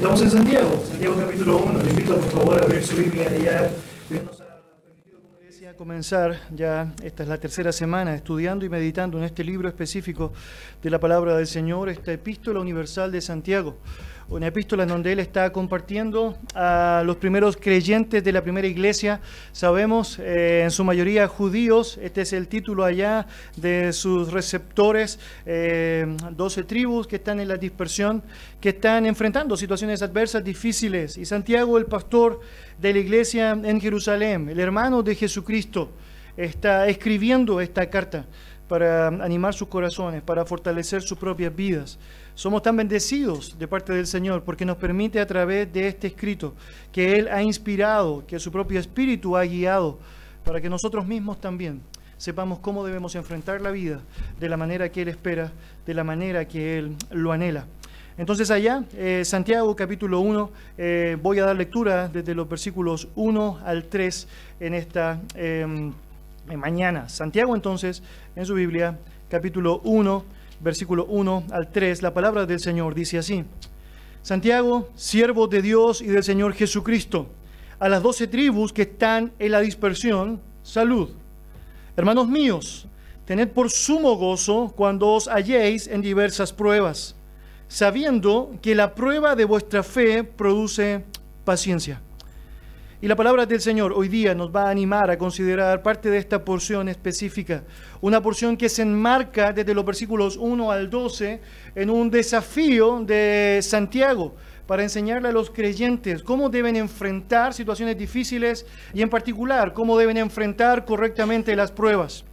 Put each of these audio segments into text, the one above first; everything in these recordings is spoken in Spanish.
Estamos en Santiago, Santiago capítulo 1. Le invito por favor a abrir su Biblia ya Dios nos como iglesia comenzar ya, esta es la tercera semana, estudiando y meditando en este libro específico de la palabra del Señor, esta epístola universal de Santiago una epístola en donde él está compartiendo a los primeros creyentes de la primera iglesia. Sabemos, eh, en su mayoría judíos, este es el título allá de sus receptores, eh, 12 tribus que están en la dispersión, que están enfrentando situaciones adversas difíciles. Y Santiago, el pastor de la iglesia en Jerusalén, el hermano de Jesucristo, está escribiendo esta carta para animar sus corazones, para fortalecer sus propias vidas. Somos tan bendecidos de parte del Señor porque nos permite a través de este escrito que Él ha inspirado, que su propio espíritu ha guiado, para que nosotros mismos también sepamos cómo debemos enfrentar la vida de la manera que Él espera, de la manera que Él lo anhela. Entonces allá, eh, Santiago capítulo 1, eh, voy a dar lectura desde los versículos 1 al 3 en esta em, mañana. Santiago entonces, en su Biblia, capítulo 1 versículo 1 al 3, la palabra del Señor dice así. Santiago, siervo de Dios y del Señor Jesucristo, a las doce tribus que están en la dispersión, salud. Hermanos míos, tened por sumo gozo cuando os halléis en diversas pruebas, sabiendo que la prueba de vuestra fe produce paciencia. Y la palabra del Señor hoy día nos va a animar a considerar parte de esta porción específica, una porción que se enmarca desde los versículos 1 al 12 en un desafío de Santiago para enseñarle a los creyentes cómo deben enfrentar situaciones difíciles y en particular cómo deben enfrentar correctamente las pruebas.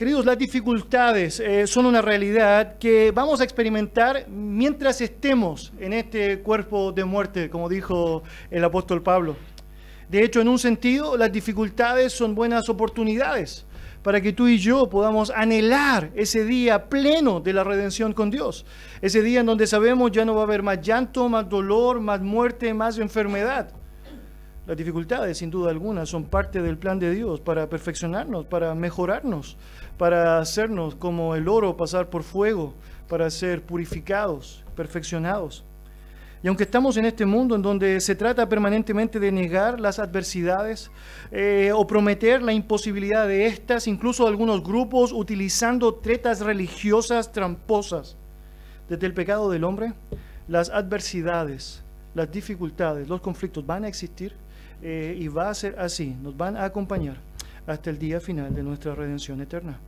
Queridos, las dificultades eh, son una realidad que vamos a experimentar mientras estemos en este cuerpo de muerte, como dijo el apóstol Pablo. De hecho, en un sentido, las dificultades son buenas oportunidades para que tú y yo podamos anhelar ese día pleno de la redención con Dios. Ese día en donde sabemos ya no va a haber más llanto, más dolor, más muerte, más enfermedad. Las dificultades, sin duda alguna, son parte del plan de Dios para perfeccionarnos, para mejorarnos, para hacernos como el oro pasar por fuego, para ser purificados, perfeccionados. Y aunque estamos en este mundo en donde se trata permanentemente de negar las adversidades eh, o prometer la imposibilidad de estas, incluso algunos grupos utilizando tretas religiosas tramposas desde el pecado del hombre, las adversidades, las dificultades, los conflictos van a existir eh, y va a ser así, nos van a acompañar hasta el día final de nuestra redención eterna.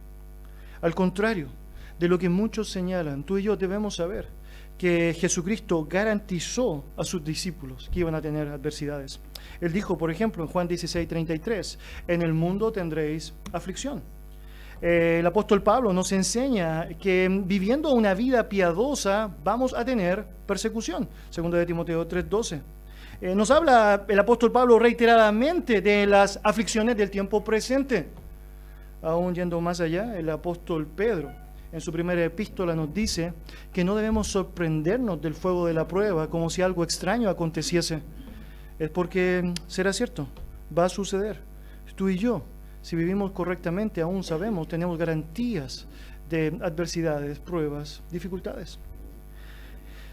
Al contrario de lo que muchos señalan, tú y yo debemos saber que Jesucristo garantizó a sus discípulos que iban a tener adversidades. Él dijo, por ejemplo, en Juan 16, 33, en el mundo tendréis aflicción. Eh, el apóstol Pablo nos enseña que viviendo una vida piadosa vamos a tener persecución, segundo de Timoteo 3:12. Eh, nos habla el apóstol Pablo reiteradamente de las aflicciones del tiempo presente. Aún yendo más allá, el apóstol Pedro en su primera epístola nos dice que no debemos sorprendernos del fuego de la prueba como si algo extraño aconteciese. Es porque será cierto, va a suceder. Tú y yo, si vivimos correctamente, aún sabemos, tenemos garantías de adversidades, pruebas, dificultades.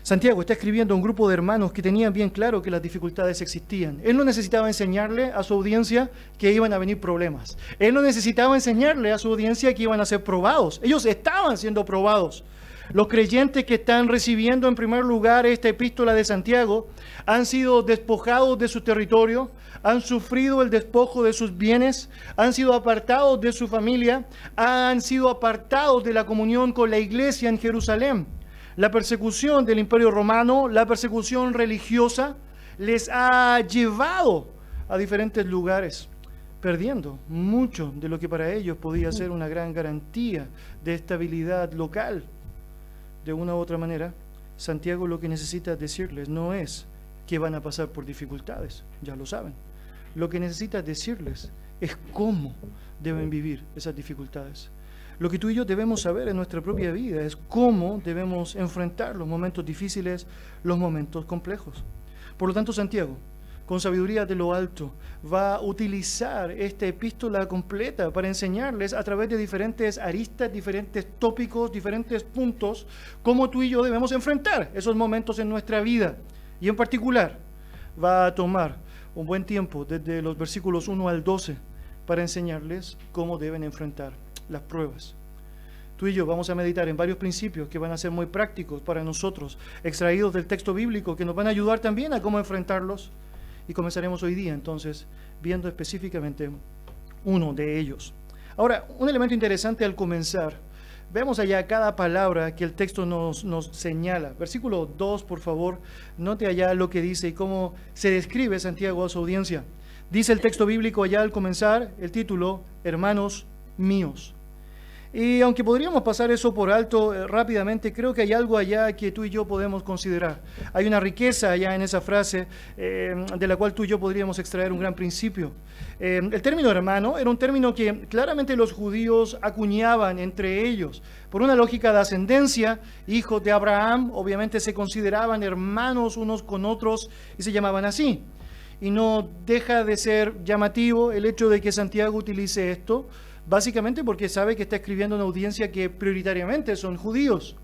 Santiago está escribiendo a un grupo de hermanos que tenían bien claro que las dificultades existían. Él no necesitaba enseñarle a su audiencia que iban a venir problemas. Él no necesitaba enseñarle a su audiencia que iban a ser probados. Ellos estaban siendo probados. Los creyentes que están recibiendo en primer lugar esta epístola de Santiago han sido despojados de su territorio, han sufrido el despojo de sus bienes, han sido apartados de su familia, han sido apartados de la comunión con la iglesia en Jerusalén la persecución del imperio romano, la persecución religiosa, les ha llevado a diferentes lugares, perdiendo mucho de lo que para ellos podía ser una gran garantía de estabilidad local. De una u otra manera, Santiago lo que necesita decirles no es que van a pasar por dificultades, ya lo saben. Lo que necesita decirles es cómo deben vivir esas dificultades. Lo que tú y yo debemos saber en nuestra propia vida es cómo debemos enfrentar los momentos difíciles, los momentos complejos. Por lo tanto, Santiago, con sabiduría de lo alto, va a utilizar esta epístola completa para enseñarles a través de diferentes aristas, diferentes tópicos, diferentes puntos, cómo tú y yo debemos enfrentar esos momentos en nuestra vida. Y en particular, va a tomar un buen tiempo desde los versículos 1 al 12 para enseñarles cómo deben enfrentar las pruebas. Tú y yo vamos a meditar en varios principios que van a ser muy prácticos para nosotros, extraídos del texto bíblico, que nos van a ayudar también a cómo enfrentarlos. Y comenzaremos hoy día entonces viendo específicamente uno de ellos. Ahora, un elemento interesante al comenzar, vemos allá cada palabra que el texto nos, nos señala. Versículo 2, por favor, note allá lo que dice y cómo se describe Santiago a su audiencia. Dice el texto bíblico allá al comenzar el título, hermanos míos. Y aunque podríamos pasar eso por alto eh, rápidamente, creo que hay algo allá que tú y yo podemos considerar. Hay una riqueza allá en esa frase eh, de la cual tú y yo podríamos extraer un gran principio. Eh, el término hermano era un término que claramente los judíos acuñaban entre ellos. Por una lógica de ascendencia, hijos de Abraham obviamente se consideraban hermanos unos con otros y se llamaban así. Y no deja de ser llamativo el hecho de que Santiago utilice esto básicamente porque sabe que está escribiendo una audiencia que prioritariamente son judíos.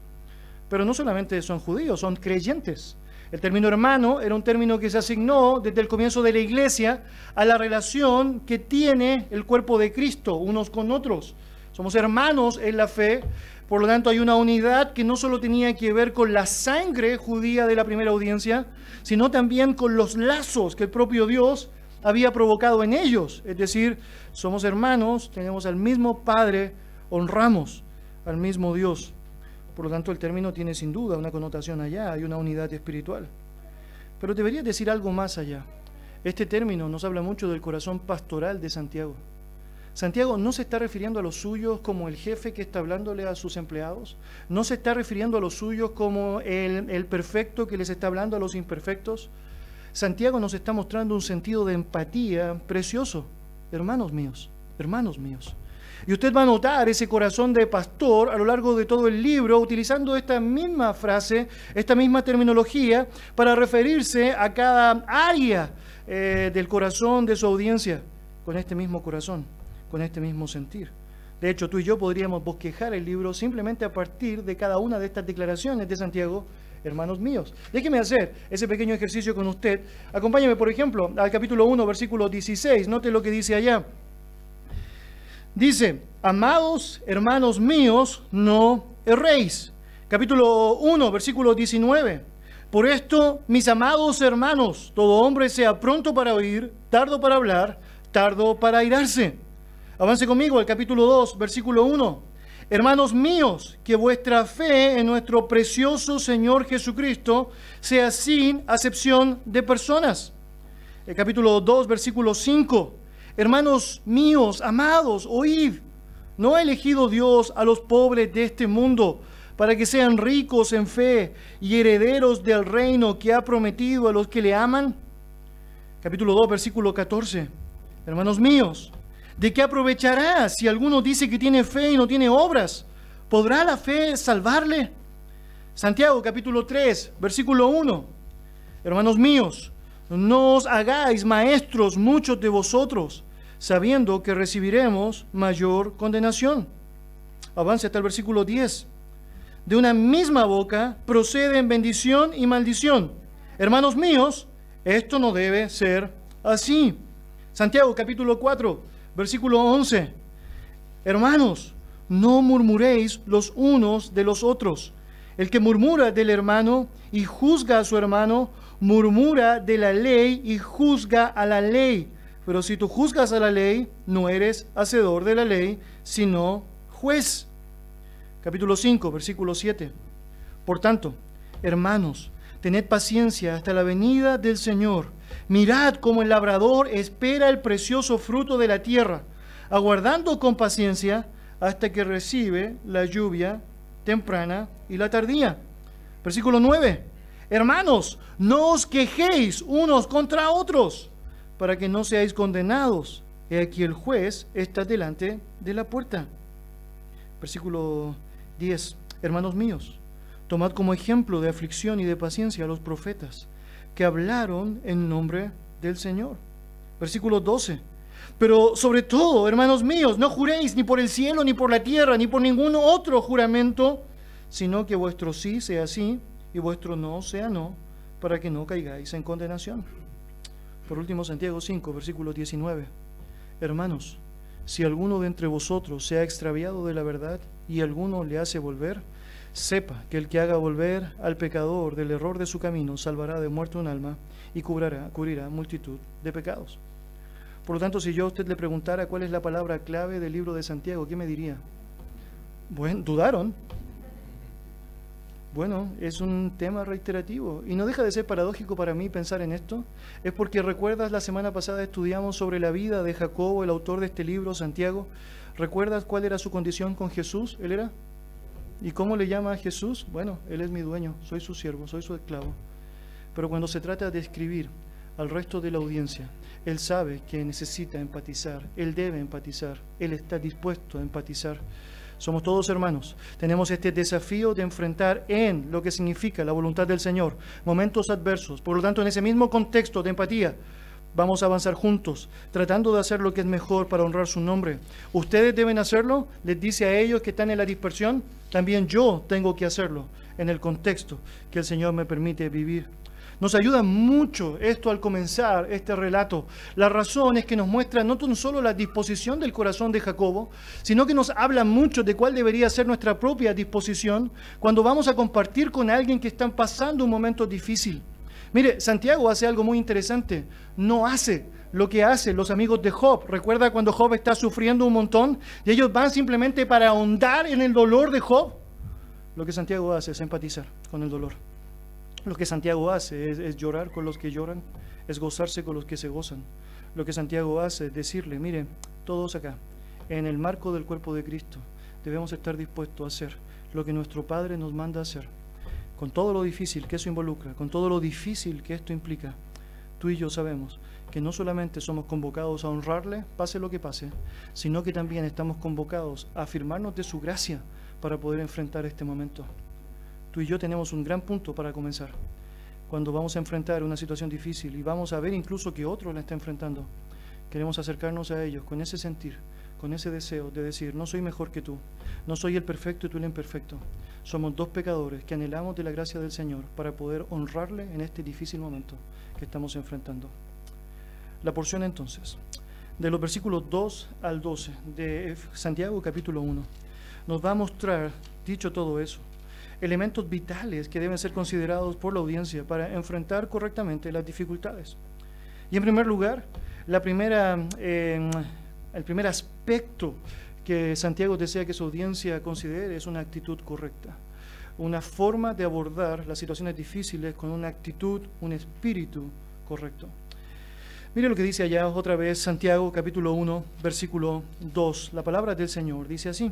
Pero no solamente son judíos, son creyentes. El término hermano era un término que se asignó desde el comienzo de la iglesia a la relación que tiene el cuerpo de Cristo unos con otros. Somos hermanos en la fe, por lo tanto hay una unidad que no solo tenía que ver con la sangre judía de la primera audiencia, sino también con los lazos que el propio Dios había provocado en ellos. Es decir, somos hermanos, tenemos al mismo Padre, honramos al mismo Dios. Por lo tanto, el término tiene sin duda una connotación allá, hay una unidad espiritual. Pero debería decir algo más allá. Este término nos habla mucho del corazón pastoral de Santiago. Santiago no se está refiriendo a los suyos como el jefe que está hablándole a sus empleados, no se está refiriendo a los suyos como el, el perfecto que les está hablando a los imperfectos, Santiago nos está mostrando un sentido de empatía precioso, hermanos míos, hermanos míos. Y usted va a notar ese corazón de pastor a lo largo de todo el libro, utilizando esta misma frase, esta misma terminología, para referirse a cada área eh, del corazón de su audiencia, con este mismo corazón, con este mismo sentir. De hecho, tú y yo podríamos bosquejar el libro simplemente a partir de cada una de estas declaraciones de Santiago hermanos míos. Déjeme hacer ese pequeño ejercicio con usted. Acompáñame, por ejemplo, al capítulo 1, versículo 16. Note lo que dice allá. Dice, amados hermanos míos, no erréis. Capítulo 1, versículo 19. Por esto, mis amados hermanos, todo hombre sea pronto para oír, tardo para hablar, tardo para airarse. Avance conmigo al capítulo 2, versículo 1. Hermanos míos, que vuestra fe en nuestro precioso Señor Jesucristo sea sin acepción de personas. Capítulo 2, versículo 5. Hermanos míos, amados, oíd. ¿No ha elegido Dios a los pobres de este mundo para que sean ricos en fe y herederos del reino que ha prometido a los que le aman? Capítulo 2, versículo 14. Hermanos míos, ¿De qué aprovechará si alguno dice que tiene fe y no tiene obras? ¿Podrá la fe salvarle? Santiago capítulo 3, versículo 1. Hermanos míos, no os hagáis maestros muchos de vosotros, sabiendo que recibiremos mayor condenación. Avance hasta el versículo 10. De una misma boca proceden bendición y maldición. Hermanos míos, esto no debe ser así. Santiago capítulo 4, Versículo 11. Hermanos, no murmuréis los unos de los otros. El que murmura del hermano y juzga a su hermano, murmura de la ley y juzga a la ley. Pero si tú juzgas a la ley, no eres hacedor de la ley, sino juez. Capítulo 5, versículo 7. Por tanto, hermanos, tened paciencia hasta la venida del Señor. Mirad cómo el labrador espera el precioso fruto de la tierra, aguardando con paciencia hasta que recibe la lluvia temprana y la tardía. Versículo 9. Hermanos, no os quejéis unos contra otros, para que no seáis condenados. He aquí el juez está delante de la puerta. Versículo 10. Hermanos míos, tomad como ejemplo de aflicción y de paciencia a los profetas que hablaron en nombre del Señor. Versículo 12. Pero sobre todo, hermanos míos, no juréis ni por el cielo, ni por la tierra, ni por ningún otro juramento, sino que vuestro sí sea sí y vuestro no sea no, para que no caigáis en condenación. Por último, Santiago 5, versículo 19. Hermanos, si alguno de entre vosotros se ha extraviado de la verdad y alguno le hace volver, sepa que el que haga volver al pecador del error de su camino salvará de muerte un alma y cubrirá, cubrirá multitud de pecados. Por lo tanto, si yo a usted le preguntara cuál es la palabra clave del libro de Santiago, ¿qué me diría? Bueno, dudaron. Bueno, es un tema reiterativo y no deja de ser paradójico para mí pensar en esto. Es porque recuerdas la semana pasada estudiamos sobre la vida de Jacobo, el autor de este libro, Santiago. ¿Recuerdas cuál era su condición con Jesús? Él era. ¿Y cómo le llama a Jesús? Bueno, Él es mi dueño, soy su siervo, soy su esclavo. Pero cuando se trata de escribir al resto de la audiencia, Él sabe que necesita empatizar, Él debe empatizar, Él está dispuesto a empatizar. Somos todos hermanos. Tenemos este desafío de enfrentar en lo que significa la voluntad del Señor momentos adversos. Por lo tanto, en ese mismo contexto de empatía, vamos a avanzar juntos, tratando de hacer lo que es mejor para honrar su nombre. Ustedes deben hacerlo, les dice a ellos que están en la dispersión, también yo tengo que hacerlo en el contexto que el Señor me permite vivir. Nos ayuda mucho esto al comenzar este relato. La razón es que nos muestra no solo la disposición del corazón de Jacobo, sino que nos habla mucho de cuál debería ser nuestra propia disposición cuando vamos a compartir con alguien que está pasando un momento difícil. Mire, Santiago hace algo muy interesante. No hace lo que hacen los amigos de Job. Recuerda cuando Job está sufriendo un montón y ellos van simplemente para ahondar en el dolor de Job. Lo que Santiago hace es empatizar con el dolor. Lo que Santiago hace es, llorar con los que lloran, es gozarse con los que se gozan. Lo que Santiago hace es decirle, mire, todos acá, en el marco del cuerpo de Cristo, debemos estar dispuestos a hacer lo que nuestro Padre nos manda hacer, con todo lo difícil que eso involucra, con todo lo difícil que esto implica. Tú y yo sabemos que no solamente somos convocados a honrarle, pase lo que pase, sino que también estamos convocados a afirmarnos de su gracia para poder enfrentar este momento tú y yo tenemos un gran punto para comenzar. Cuando vamos a enfrentar una situación difícil y vamos a ver incluso que otro la está enfrentando, queremos acercarnos a ellos con ese sentir, con ese deseo de decir, no soy mejor que tú, no soy el perfecto y tú el imperfecto. Somos dos pecadores que anhelamos de la gracia del Señor para poder honrarle en este difícil momento que estamos enfrentando. La porción entonces, de los versículos 2 al 12 de Santiago capítulo 1, nos va a mostrar, dicho todo eso, elementos vitales que deben ser considerados por la audiencia para enfrentar correctamente las dificultades. Y en primer lugar, la primera, eh, el primer aspecto que Santiago desea que su audiencia considere es una actitud correcta, una forma de abordar las situaciones difíciles con una actitud, un espíritu correcto. Mire lo que dice allá otra vez Santiago capítulo 1, versículo 2. La palabra del Señor dice así,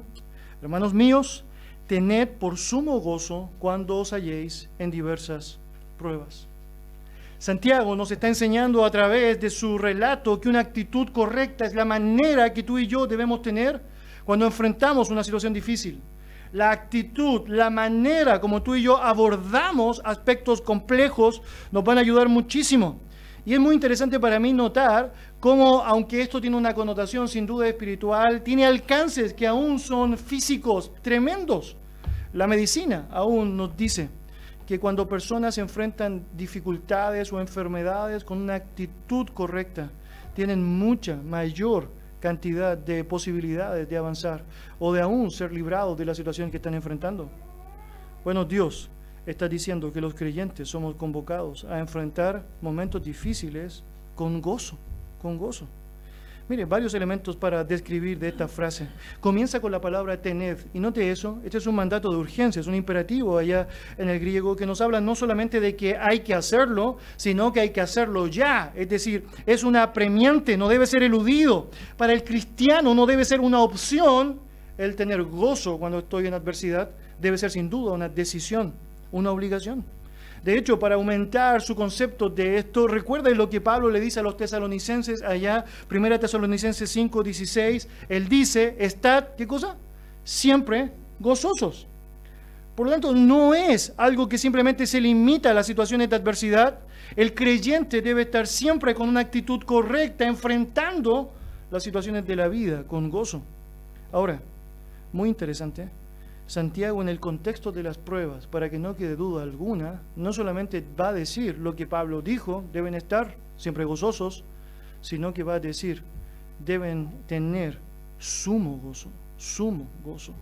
hermanos míos, tened por sumo gozo cuando os halléis en diversas pruebas. Santiago nos está enseñando a través de su relato que una actitud correcta es la manera que tú y yo debemos tener cuando enfrentamos una situación difícil. La actitud, la manera como tú y yo abordamos aspectos complejos nos van a ayudar muchísimo. Y es muy interesante para mí notar cómo, aunque esto tiene una connotación sin duda espiritual, tiene alcances que aún son físicos tremendos. La medicina aún nos dice que cuando personas enfrentan dificultades o enfermedades con una actitud correcta, tienen mucha mayor cantidad de posibilidades de avanzar o de aún ser librados de la situación que están enfrentando. Bueno, Dios está diciendo que los creyentes somos convocados a enfrentar momentos difíciles con gozo, con gozo. Mire, varios elementos para describir de esta frase. Comienza con la palabra tened. Y note eso, este es un mandato de urgencia, es un imperativo allá en el griego que nos habla no solamente de que hay que hacerlo, sino que hay que hacerlo ya. Es decir, es una apremiante, no debe ser eludido. Para el cristiano no debe ser una opción el tener gozo cuando estoy en adversidad, debe ser sin duda una decisión una obligación. De hecho, para aumentar su concepto de esto, recuerden lo que Pablo le dice a los tesalonicenses allá, 1 Tesalonicenses 5, 16, él dice, estad, ¿qué cosa? Siempre gozosos. Por lo tanto, no es algo que simplemente se limita a las situaciones de adversidad, El creyente debe estar siempre con una actitud correcta, enfrentando las situaciones de la vida con gozo. Ahora, muy interesante, Santiago en el contexto de las pruebas, para que no quede duda alguna, no solamente va a decir lo que Pablo dijo, deben estar siempre gozosos, sino que va a decir, deben tener sumo gozo, sumo gozo.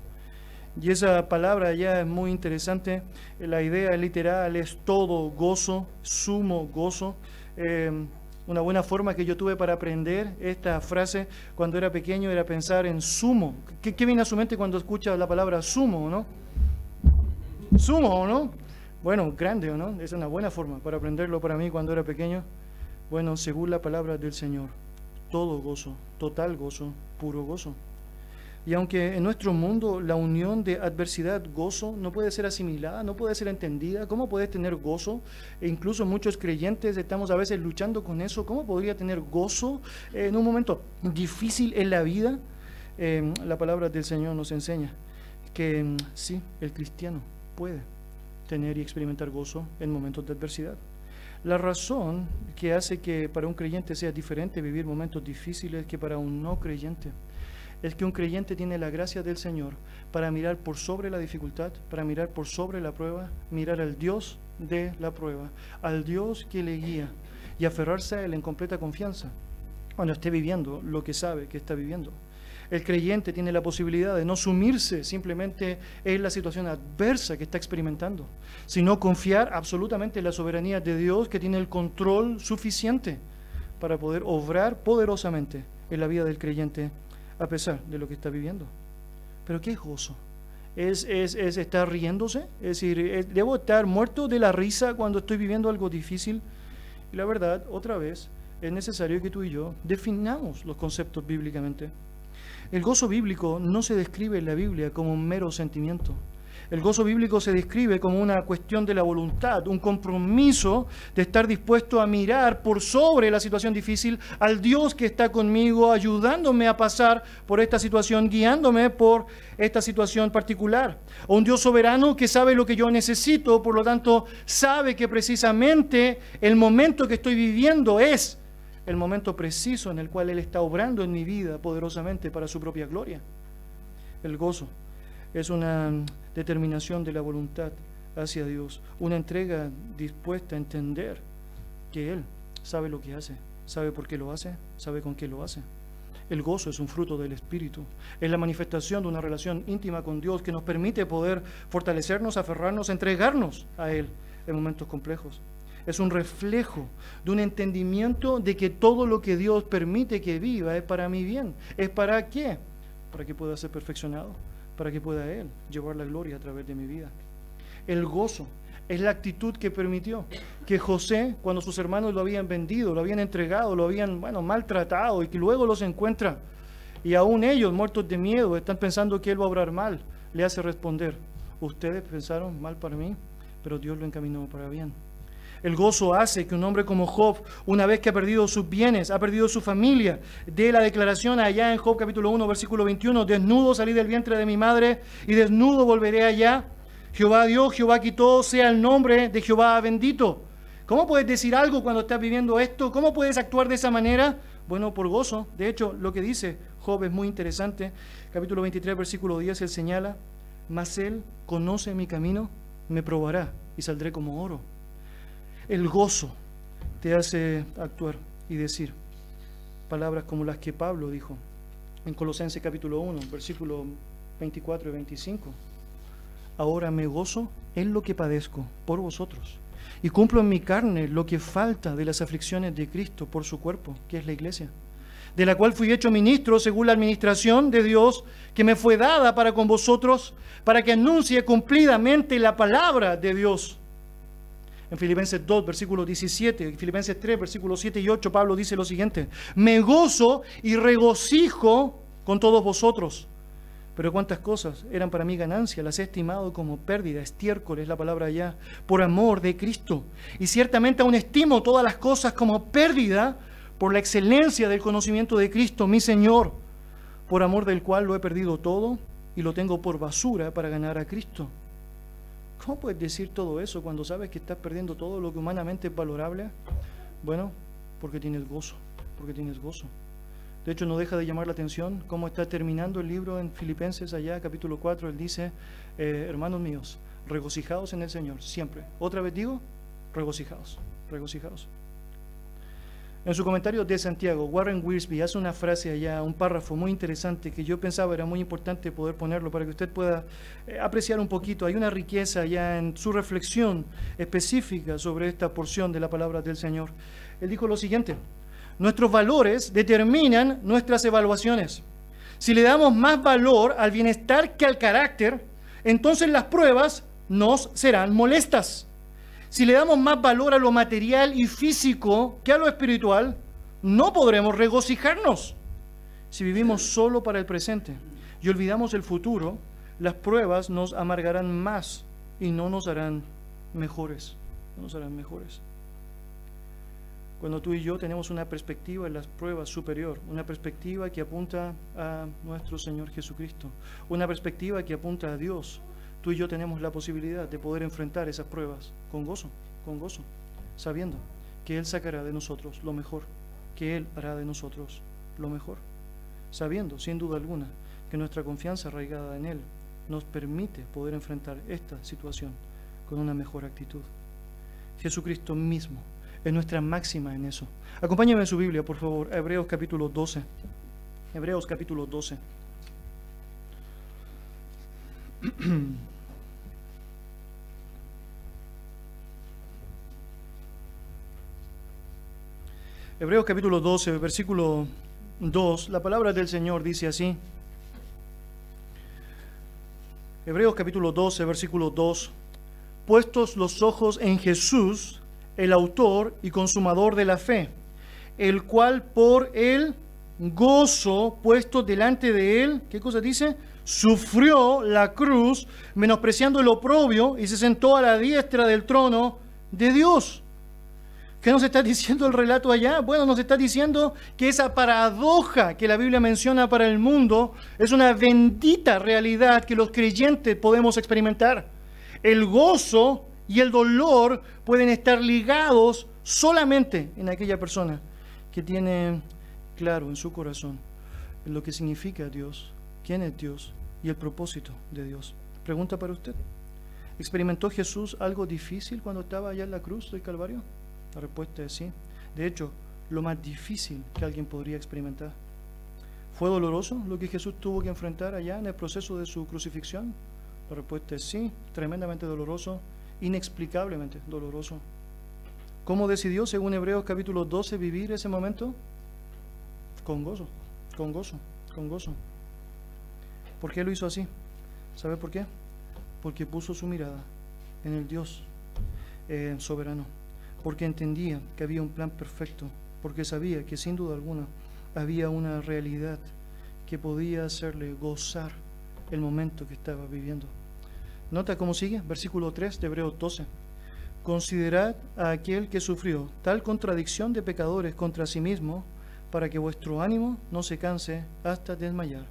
Y esa palabra ya es muy interesante. La idea literal es todo gozo, sumo gozo. Eh, una buena forma que yo tuve para aprender esta frase cuando era pequeño era pensar en sumo. ¿Qué, viene a su mente cuando escucha la palabra sumo, no? Sumo, ¿no? Bueno, grande, ¿no? Es una buena forma para aprenderlo para mí cuando era pequeño. Bueno, según la palabra del Señor, todo gozo, total gozo, puro gozo. Y aunque en nuestro mundo la unión de adversidad-gozo no puede ser asimilada, no puede ser entendida, ¿cómo puedes tener gozo? E incluso muchos creyentes estamos a veces luchando con eso. ¿Cómo podría tener gozo en un momento difícil en la vida? Em, la palabra del Señor nos enseña que em, sí, el cristiano puede tener y experimentar gozo en momentos de adversidad. La razón que hace que para un creyente sea diferente vivir momentos difíciles que para un no creyente es que un creyente tiene la gracia del Señor para mirar por sobre la dificultad, para mirar por sobre la prueba, mirar al Dios de la prueba, al Dios que le guía y aferrarse a Él en completa confianza cuando esté viviendo lo que sabe que está viviendo. El creyente tiene la posibilidad de no sumirse simplemente en la situación adversa que está experimentando, sino confiar absolutamente en la soberanía de Dios que tiene el control suficiente para poder obrar poderosamente en la vida del creyente a pesar de lo que está viviendo. Pero ¿qué gozo? ¿Es, es, es estar riéndose? Es decir, ¿debo estar muerto de la risa cuando estoy viviendo algo difícil? Y la verdad, otra vez, es necesario que tú y yo definamos los conceptos bíblicamente. El gozo bíblico no se describe en la Biblia como un mero sentimiento. El gozo bíblico se describe como una cuestión de la voluntad, un compromiso de estar dispuesto a mirar por sobre la situación difícil al Dios que está conmigo, ayudándome a pasar por esta situación, guiándome por esta situación particular. Un Dios soberano que sabe lo que yo necesito, por lo tanto sabe que precisamente el momento que estoy viviendo es el momento preciso en el cual Él está obrando en mi vida poderosamente para su propia gloria. El gozo es una determinación de la voluntad hacia Dios, una entrega dispuesta a entender que Él sabe lo que hace, sabe por qué lo hace, sabe con qué lo hace. El gozo es un fruto del Espíritu, es la manifestación de una relación íntima con Dios que nos permite poder fortalecernos, aferrarnos, entregarnos a Él en momentos complejos. Es un reflejo de un entendimiento de que todo lo que Dios permite que viva es para mi bien. ¿Es para qué? Para que pueda ser perfeccionado para que pueda Él llevar la gloria a través de mi vida. El gozo es la actitud que permitió que José, cuando sus hermanos lo habían vendido, lo habían entregado, lo habían bueno, maltratado y que luego los encuentra y aún ellos, muertos de miedo, están pensando que Él va a obrar mal, le hace responder, ustedes pensaron mal para mí, pero Dios lo encaminó para bien. El gozo hace que un hombre como Job, una vez que ha perdido sus bienes, ha perdido su familia, dé la declaración allá en Job capítulo 1, versículo 21, desnudo salí del vientre de mi madre y desnudo volveré allá. Jehová dio, Jehová quitó, sea el nombre de Jehová bendito. ¿Cómo puedes decir algo cuando estás viviendo esto? ¿Cómo puedes actuar de esa manera? Bueno, por gozo. De hecho, lo que dice Job es muy interesante. Capítulo 23, versículo 10, él señala, mas él conoce mi camino, me probará y saldré como oro. El gozo te hace actuar y decir palabras como las que Pablo dijo en Colosenses capítulo 1, versículo 24 y 25. Ahora me gozo en lo que padezco por vosotros y cumplo en mi carne lo que falta de las aflicciones de Cristo por su cuerpo, que es la iglesia, de la cual fui hecho ministro según la administración de Dios que me fue dada para con vosotros, para que anuncie cumplidamente la palabra de Dios en Filipenses 2, versículo 17, en Filipenses 3, versículos 7 y 8, Pablo dice lo siguiente, me gozo y regocijo con todos vosotros. Pero cuántas cosas eran para mí ganancia, las he estimado como pérdida, estiércol es la palabra ya, por amor de Cristo. Y ciertamente aún estimo todas las cosas como pérdida por la excelencia del conocimiento de Cristo, mi Señor, por amor del cual lo he perdido todo y lo tengo por basura para ganar a Cristo ¿Cómo puedes decir todo eso cuando sabes que estás perdiendo todo lo que humanamente es valorable? Bueno, porque tienes gozo, porque tienes gozo. De hecho, no deja de llamar la atención cómo está terminando el libro en Filipenses allá, capítulo 4. Él dice, eh, hermanos míos, regocijados en el Señor, siempre. Otra vez digo, regocijados, regocijados. En su comentario de Santiago, Warren Wiersbe hace una frase allá, un párrafo muy interesante que yo pensaba era muy importante poder ponerlo para que usted pueda eh, apreciar un poquito. Hay una riqueza allá en su reflexión específica sobre esta porción de la palabra del Señor. Él dijo lo siguiente, nuestros valores determinan nuestras evaluaciones. Si le damos más valor al bienestar que al carácter, entonces las pruebas nos serán molestas. Si le damos más valor a lo material y físico que a lo espiritual, no podremos regocijarnos. Si vivimos solo para el presente y olvidamos el futuro, las pruebas nos amargarán más y no nos harán mejores. No nos harán mejores. Cuando tú y yo tenemos una perspectiva en las pruebas superior, una perspectiva que apunta a nuestro Señor Jesucristo, una perspectiva que apunta a Dios, tú y yo tenemos la posibilidad de poder enfrentar esas pruebas con gozo, con gozo, sabiendo que Él sacará de nosotros lo mejor, que Él hará de nosotros lo mejor, sabiendo, sin duda alguna, que nuestra confianza arraigada en Él nos permite poder enfrentar esta situación con una mejor actitud. Jesucristo mismo es nuestra máxima en eso. Acompáñame en su Biblia, por favor, Hebreos capítulo 12. Hebreos capítulo 12. Hebreos capítulo 12, versículo 2, la palabra del Señor dice así. Hebreos capítulo 12, versículo 2. Puestos los ojos en Jesús, el autor y consumador de la fe, el cual por el gozo puesto delante de él, ¿qué cosa dice? Sufrió la cruz, menospreciando el oprobio, y se sentó a la diestra del trono de Dios. ¿Qué nos está diciendo el relato allá? Bueno, nos está diciendo que esa paradoja que la Biblia menciona para el mundo es una bendita realidad que los creyentes podemos experimentar. El gozo y el dolor pueden estar ligados solamente en aquella persona que tiene claro en su corazón lo que significa Dios, quién es Dios y el propósito de Dios. Pregunta para usted. ¿Experimentó Jesús algo difícil cuando estaba allá en la cruz del Calvario? La respuesta es sí. De hecho, lo más difícil que alguien podría experimentar. ¿Fue doloroso lo que Jesús tuvo que enfrentar allá en el proceso de su crucifixión? La respuesta es sí, tremendamente doloroso, inexplicablemente doloroso. ¿Cómo decidió, según Hebreos capítulo 12, vivir ese momento? Con gozo, con gozo, con gozo. ¿Por qué lo hizo así? ¿Sabe por qué? Porque puso su mirada en el Dios eh, soberano porque entendía que había un plan perfecto, porque sabía que sin duda alguna había una realidad que podía hacerle gozar el momento que estaba viviendo. Nota cómo sigue, versículo 3 de Hebreos 12. Considerad a aquel que sufrió tal contradicción de pecadores contra sí mismo, para que vuestro ánimo no se canse hasta desmayar,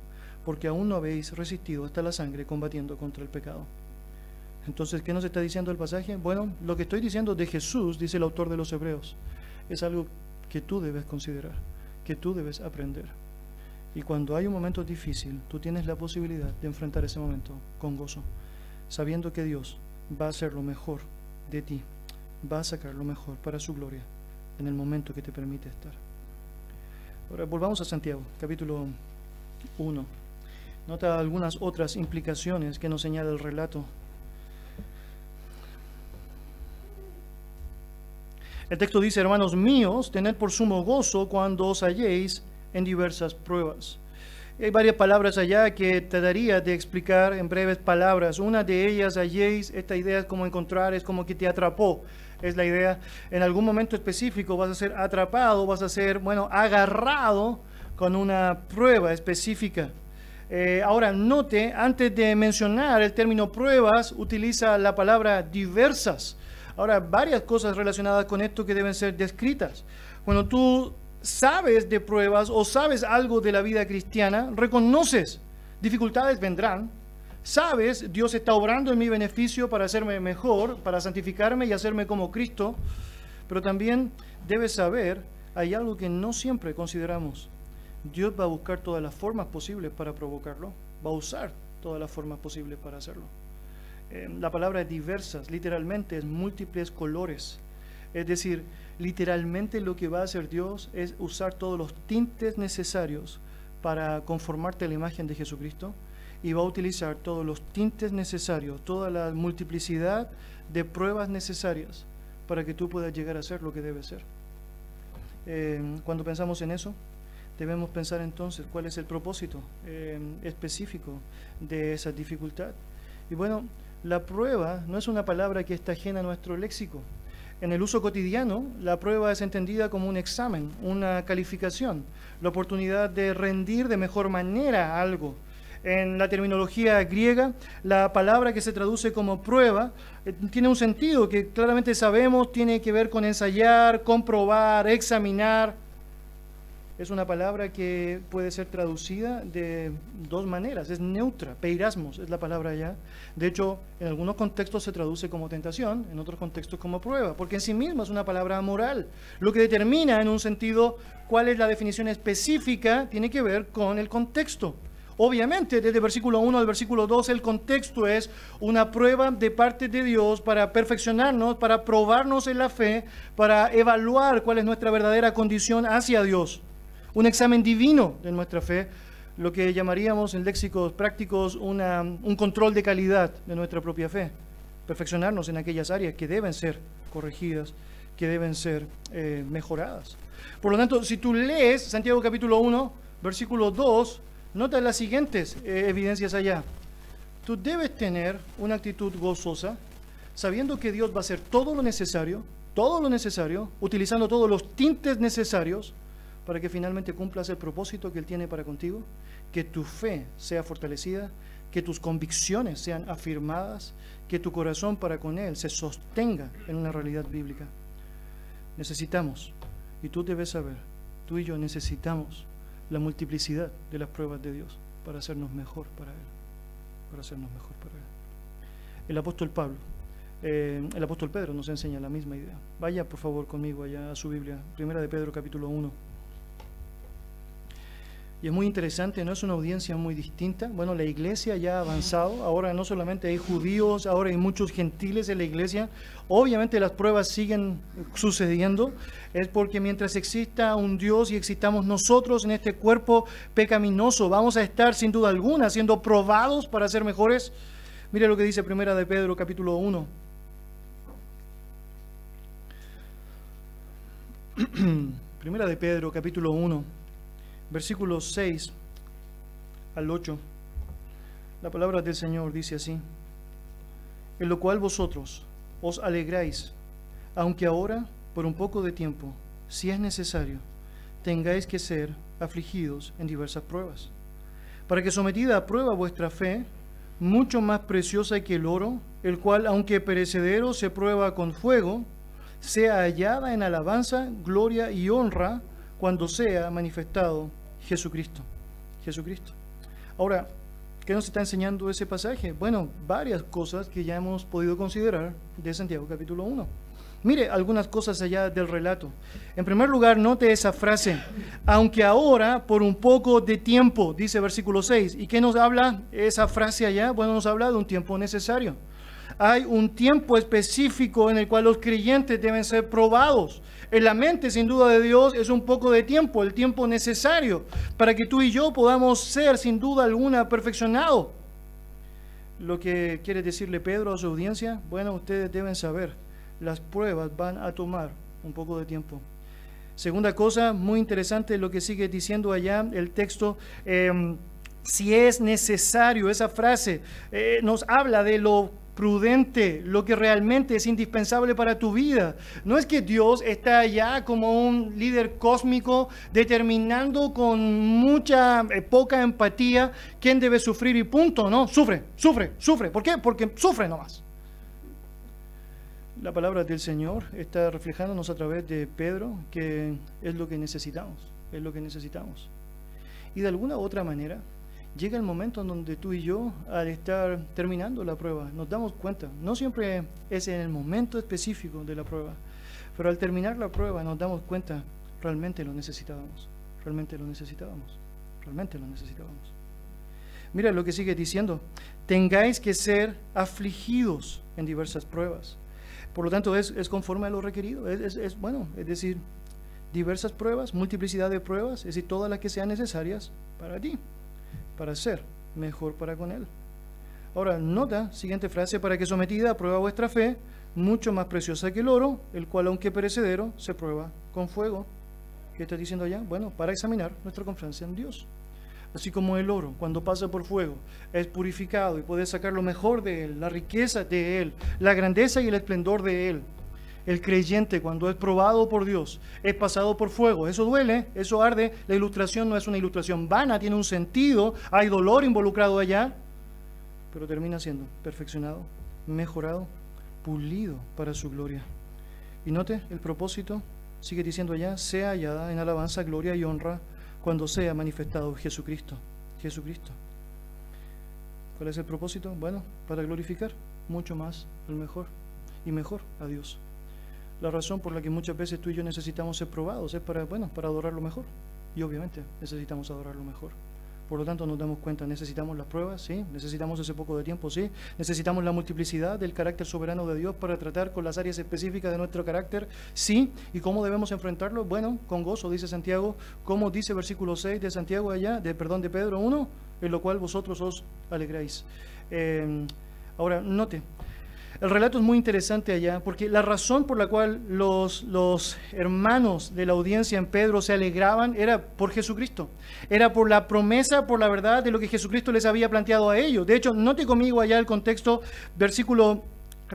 porque aún no habéis resistido hasta la sangre combatiendo contra el pecado. Entonces, ¿qué nos está diciendo el pasaje? Bueno, lo que estoy diciendo de Jesús, dice el autor de los Hebreos, es algo que tú debes considerar, que tú debes aprender. Y cuando hay un momento difícil, tú tienes la posibilidad de enfrentar ese momento con gozo, sabiendo que Dios va a hacer lo mejor de ti, va a sacar lo mejor para su gloria en el momento que te permite estar. Ahora volvamos a Santiago, capítulo 1. Nota algunas otras implicaciones que nos señala el relato El texto dice, hermanos míos, tened por sumo gozo cuando os halléis en diversas pruebas. Hay varias palabras allá que te daría de explicar en breves palabras. Una de ellas, halléis, esta idea es como encontrar, es como que te atrapó. Es la idea, en algún momento específico vas a ser atrapado, vas a ser, bueno, agarrado con una prueba específica. Eh, ahora, note, antes de mencionar el término pruebas, utiliza la palabra diversas. Ahora, varias cosas relacionadas con esto que deben ser descritas. Cuando tú sabes de pruebas o sabes algo de la vida cristiana, reconoces, dificultades vendrán, sabes, Dios está obrando en mi beneficio para hacerme mejor, para santificarme y hacerme como Cristo, pero también debes saber, hay algo que no siempre consideramos. Dios va a buscar todas las formas posibles para provocarlo, va a usar todas las formas posibles para hacerlo. La palabra diversas, literalmente es múltiples colores. Es decir, literalmente lo que va a hacer Dios es usar todos los tintes necesarios para conformarte a la imagen de Jesucristo y va a utilizar todos los tintes necesarios, toda la multiplicidad de pruebas necesarias para que tú puedas llegar a ser lo que debes ser. Eh, cuando pensamos en eso, debemos pensar entonces cuál es el propósito eh, específico de esa dificultad. Y bueno, la prueba no es una palabra que está ajena a nuestro léxico. En el uso cotidiano, la prueba es entendida como un examen, una calificación, la oportunidad de rendir de mejor manera algo. En la terminología griega, la palabra que se traduce como prueba eh, tiene un sentido que claramente sabemos tiene que ver con ensayar, comprobar, examinar es una palabra que puede ser traducida de dos maneras. Es neutra, peirasmos es la palabra ya. De hecho, en algunos contextos se traduce como tentación, en otros contextos como prueba, porque en sí misma es una palabra moral. Lo que determina en un sentido cuál es la definición específica tiene que ver con el contexto. Obviamente, desde el versículo 1 al versículo 2, el contexto es una prueba de parte de Dios para perfeccionarnos, para probarnos en la fe, para evaluar cuál es nuestra verdadera condición hacia Dios un examen divino de nuestra fe, lo que llamaríamos en léxicos prácticos un control de calidad de nuestra propia fe, perfeccionarnos en aquellas áreas que deben ser corregidas, que deben ser eh, mejoradas. Por lo tanto, si tú lees Santiago capítulo 1, versículo 2, nota las siguientes eh, evidencias allá. Tú debes tener una actitud gozosa, sabiendo que Dios va a hacer todo lo necesario, todo lo necesario, utilizando todos los tintes necesarios para que finalmente cumplas el propósito que Él tiene para contigo, que tu fe sea fortalecida, que tus convicciones sean afirmadas, que tu corazón para con Él se sostenga en una realidad bíblica. Necesitamos, y tú debes saber, tú y yo necesitamos la multiplicidad de las pruebas de Dios para hacernos mejor para Él, para hacernos mejor para Él. El apóstol Pablo, eh, el apóstol Pedro nos enseña la misma idea. Vaya por favor conmigo allá a su Biblia, primera de Pedro capítulo 1. Y es muy interesante, no es una audiencia muy distinta. Bueno, la iglesia ya ha avanzado, ahora no solamente hay judíos, ahora hay muchos gentiles en la iglesia. Obviamente las pruebas siguen sucediendo, es porque mientras exista un Dios y existamos nosotros en este cuerpo pecaminoso, vamos a estar sin duda alguna siendo probados para ser mejores. Mire lo que dice Primera de Pedro capítulo 1. Primera de Pedro capítulo 1 versículos 6 al 8, la palabra del Señor dice así, en lo cual vosotros os alegráis, aunque ahora, por un poco de tiempo, si es necesario, tengáis que ser afligidos en diversas pruebas, para que sometida a prueba vuestra fe, mucho más preciosa que el oro, el cual, aunque perecedero, se prueba con fuego, sea hallada en alabanza, gloria y honra cuando sea manifestado Jesucristo. Jesucristo. Ahora, ¿qué nos está enseñando ese pasaje? Bueno, varias cosas que ya hemos podido considerar de Santiago capítulo 1. Mire algunas cosas allá del relato. En primer lugar, note esa frase, aunque ahora por un poco de tiempo, dice versículo 6. ¿Y qué nos habla esa frase allá? Bueno, nos habla de un tiempo necesario. Hay un tiempo específico en el cual los creyentes deben ser probados. En la mente, sin duda de Dios, es un poco de tiempo, el tiempo necesario para que tú y yo podamos ser, sin duda alguna, perfeccionados. Lo que quiere decirle Pedro a su audiencia, bueno, ustedes deben saber, las pruebas van a tomar un poco de tiempo. Segunda cosa, muy interesante lo que sigue diciendo allá el texto. Em, si es necesario, esa frase eh, nos habla de lo prudente, lo que realmente es indispensable para tu vida. No es que Dios está allá como un líder cósmico determinando con mucha eh, poca empatía quién debe sufrir y punto, no, sufre, sufre, sufre. ¿Por qué? Porque sufre nomás. La palabra del Señor está reflejándonos a través de Pedro que es lo que necesitamos, es lo que necesitamos. Y de alguna otra manera, llega el momento en donde tú y yo, al estar terminando la prueba, nos damos cuenta, no siempre es en el momento específico de la prueba, pero al terminar la prueba nos damos cuenta, realmente lo necesitábamos, realmente lo necesitábamos, realmente lo necesitábamos. Mira lo que sigue diciendo, tengáis que ser afligidos en diversas pruebas. Por lo tanto, es, conforme a lo requerido, es, es bueno, es decir, diversas pruebas, multiplicidad de pruebas, es decir, todas las que sean necesarias para ti para ser mejor para con Él. Ahora, nota, siguiente frase, para que sometida a prueba vuestra fe, mucho más preciosa que el oro, el cual aunque perecedero, se prueba con fuego. ¿Qué está diciendo allá? Bueno, para examinar nuestra confianza en Dios. Así como el oro, cuando pasa por fuego, es purificado y puede sacar lo mejor de él, la riqueza de él, la grandeza y el esplendor de él. El creyente cuando es probado por Dios es pasado por fuego. Eso duele, eso arde. La ilustración no es una ilustración vana, tiene un sentido, hay dolor involucrado allá, pero termina siendo perfeccionado, mejorado, pulido para su gloria. Y note, el propósito sigue diciendo allá, sea hallada en alabanza, gloria y honra cuando sea manifestado Jesucristo. Jesucristo. ¿Cuál es el propósito? Bueno, para glorificar mucho más al mejor y mejor a Dios. La razón por la que muchas veces tú y yo necesitamos ser probados es para, bueno, para adorarlo mejor. Y obviamente necesitamos adorarlo mejor. Por lo tanto, nos damos cuenta, necesitamos las pruebas, sí, necesitamos ese poco de tiempo, sí, necesitamos la multiplicidad del carácter soberano de Dios para tratar con las áreas específicas de nuestro carácter, sí, y cómo debemos enfrentarlo, bueno, con gozo, dice Santiago, como dice versículo 6 de Santiago allá, de perdón de Pedro 1, en lo cual vosotros os alegráis. Eh, ahora, note, el relato es muy interesante allá porque la razón por la cual los, los hermanos de la audiencia en Pedro se alegraban era por Jesucristo. Era por la promesa, por la verdad de lo que Jesucristo les había planteado a ellos. De hecho, note conmigo allá el contexto, versículo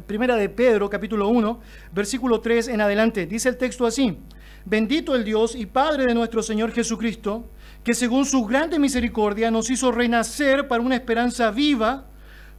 primera de Pedro, capítulo 1, versículo 3 en adelante. Dice el texto así, bendito el Dios y Padre de nuestro Señor Jesucristo, que según su grande misericordia nos hizo renacer para una esperanza viva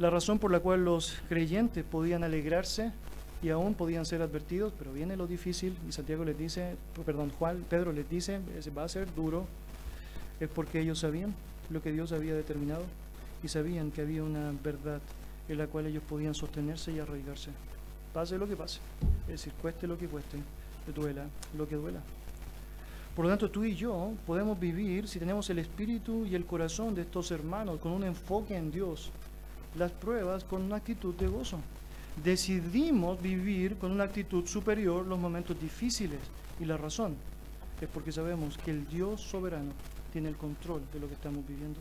la razón por la cual los creyentes podían alegrarse y aún podían ser advertidos, pero viene lo difícil y Santiago les dice, perdón, Juan, Pedro les dice, va a ser duro, es porque ellos sabían lo que Dios había determinado y sabían que había una verdad en la cual ellos podían sostenerse y arraigarse. Pase lo que pase, es decir, cueste lo que cueste, duela lo que duela. Por lo tanto, tú y yo podemos vivir, si tenemos el espíritu y el corazón de estos hermanos, con un enfoque en Dios, las pruebas con una actitud de gozo. Decidimos vivir con una actitud superior los momentos difíciles. Y la razón es porque sabemos que el Dios soberano tiene el control de lo que estamos viviendo.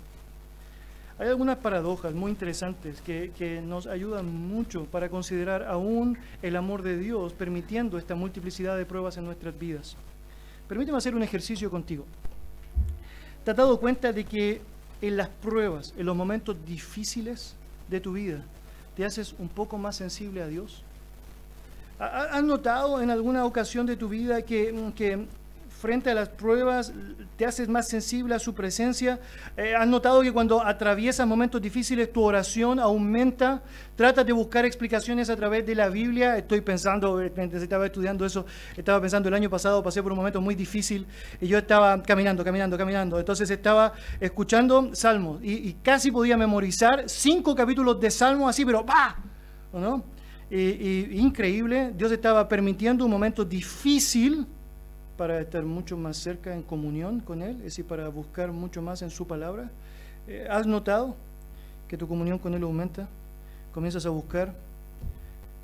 Hay algunas paradojas muy interesantes que, que, nos ayudan mucho para considerar aún el amor de Dios permitiendo esta multiplicidad de pruebas en nuestras vidas. Permíteme hacer un ejercicio contigo. ¿Te has dado cuenta de que en las pruebas, en los momentos difíciles, de tu vida, te haces un poco más sensible a Dios? ¿Has notado en alguna ocasión de tu vida que, que frente a las pruebas te haces más sensible a su presencia. Eh, has notado que cuando atraviesas momentos difíciles tu oración aumenta. Tratas de buscar explicaciones a través de la Biblia. Estoy pensando, eh, estaba estudiando eso, estaba pensando el año pasado, pasé por un momento muy difícil y yo estaba caminando, caminando, caminando. Entonces estaba escuchando salmos y, casi podía memorizar cinco capítulos de salmos así, pero ¡bah! ¿no? y, increíble, Dios estaba permitiendo un momento difícil para estar mucho más cerca en comunión con Él, es decir, para buscar mucho más en su palabra. Eh, ¿Has notado que tu comunión con Él aumenta? Comienzas a buscar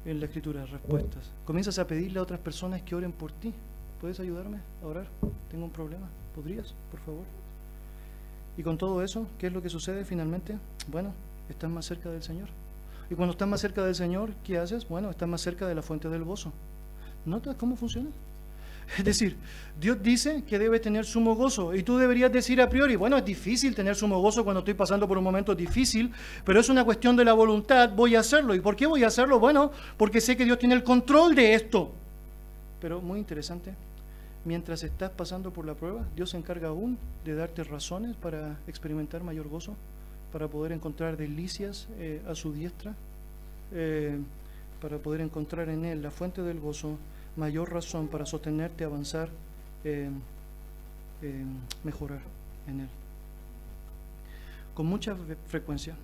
en la escritura respuestas. Comienzas a pedirle a otras personas que oren por ti. ¿Puedes ayudarme a orar? Tengo un problema. ¿Podrías, por favor? Y con todo eso, ¿qué es lo que sucede finalmente? Bueno, estás más cerca del Señor. Y cuando estás más cerca del Señor, ¿qué haces? Bueno, estás más cerca de la fuente del gozo. ¿Notas cómo funciona? Es decir, Dios dice que debe tener sumo gozo y tú deberías decir a priori, bueno, es difícil tener sumo gozo cuando estoy pasando por un momento difícil, pero es una cuestión de la voluntad, voy a hacerlo. ¿Y por qué voy a hacerlo? Bueno, porque sé que Dios tiene el control de esto. Pero muy interesante, mientras estás pasando por la prueba, Dios se encarga aún de darte razones para experimentar mayor gozo, para poder encontrar delicias eh, a su diestra, eh, para poder encontrar en Él la fuente del gozo mayor razón para sostenerte, avanzar, eh, eh, mejorar en Él. Con mucha frecuencia,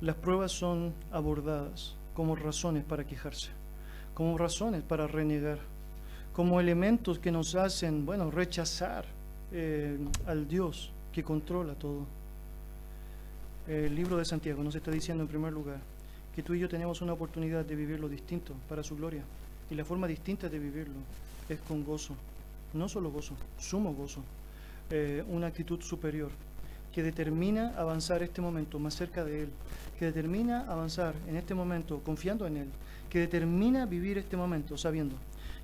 las pruebas son abordadas como razones para quejarse, como razones para renegar, como elementos que nos hacen, bueno, rechazar eh, al Dios que controla todo. El libro de Santiago nos está diciendo en primer lugar que tú y yo tenemos una oportunidad de vivirlo distinto para su gloria. Y la forma distinta de vivirlo es con gozo, no solo gozo, sumo gozo, eh, una actitud superior que determina avanzar este momento más cerca de Él, que determina avanzar en este momento confiando en Él, que determina vivir este momento sabiendo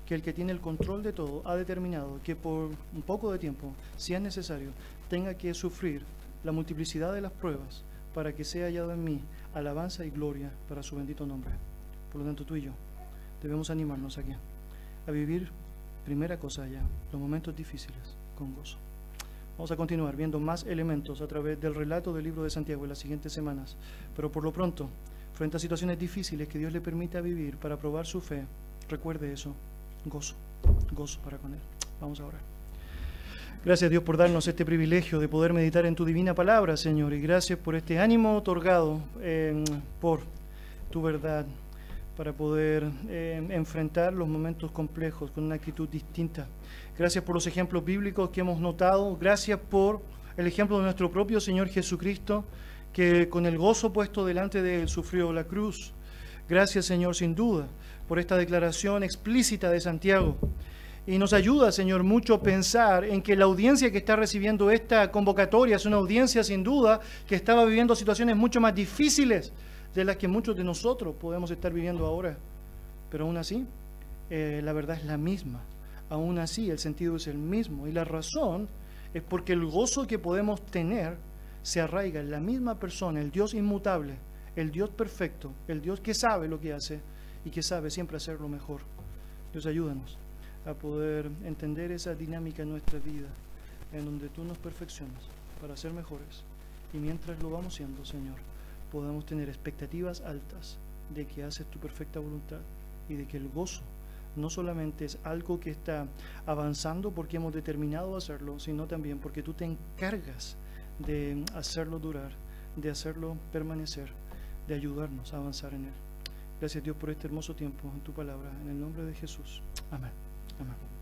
que el que tiene el control de todo ha determinado que por un poco de tiempo, si es necesario, tenga que sufrir la multiplicidad de las pruebas para que sea hallado en mí alabanza y gloria para su bendito nombre. Por lo tanto, tú y yo debemos animarnos aquí a vivir, primera cosa ya, los momentos difíciles con gozo. Vamos a continuar viendo más elementos a través del relato del libro de Santiago en las siguientes semanas, pero por lo pronto, frente a situaciones difíciles que Dios le permita vivir para probar su fe, recuerde eso, gozo, gozo para con Él. Vamos a orar. Gracias Dios por darnos este privilegio de poder meditar en tu divina palabra, Señor, y gracias por este ánimo otorgado eh, por tu verdad para poder eh, enfrentar los momentos complejos con una actitud distinta. Gracias por los ejemplos bíblicos que hemos notado. Gracias por el ejemplo de nuestro propio Señor Jesucristo, que con el gozo puesto delante de él sufrió la cruz. Gracias, Señor, sin duda, por esta declaración explícita de Santiago. Y nos ayuda, Señor, mucho pensar en que la audiencia que está recibiendo esta convocatoria es una audiencia, sin duda, que estaba viviendo situaciones mucho más difíciles de las que muchos de nosotros podemos estar viviendo ahora. Pero aún así, eh, la verdad es la misma. Aún así, el sentido es el mismo. Y la razón es porque el gozo que podemos tener se arraiga en la misma persona, el Dios inmutable, el Dios perfecto, el Dios que sabe lo que hace y que sabe siempre hacer lo mejor. Dios, ayúdanos a poder entender esa dinámica en nuestra vida, en donde tú nos perfeccionas para ser mejores. Y mientras lo vamos siendo, Señor, podamos tener expectativas altas de que haces tu perfecta voluntad y de que el gozo no solamente es algo que está avanzando porque hemos determinado hacerlo, sino también porque tú te encargas de hacerlo durar, de hacerlo permanecer, de ayudarnos a avanzar en él. Gracias Dios por este hermoso tiempo en tu palabra, en el nombre de Jesús. Amén. Amén.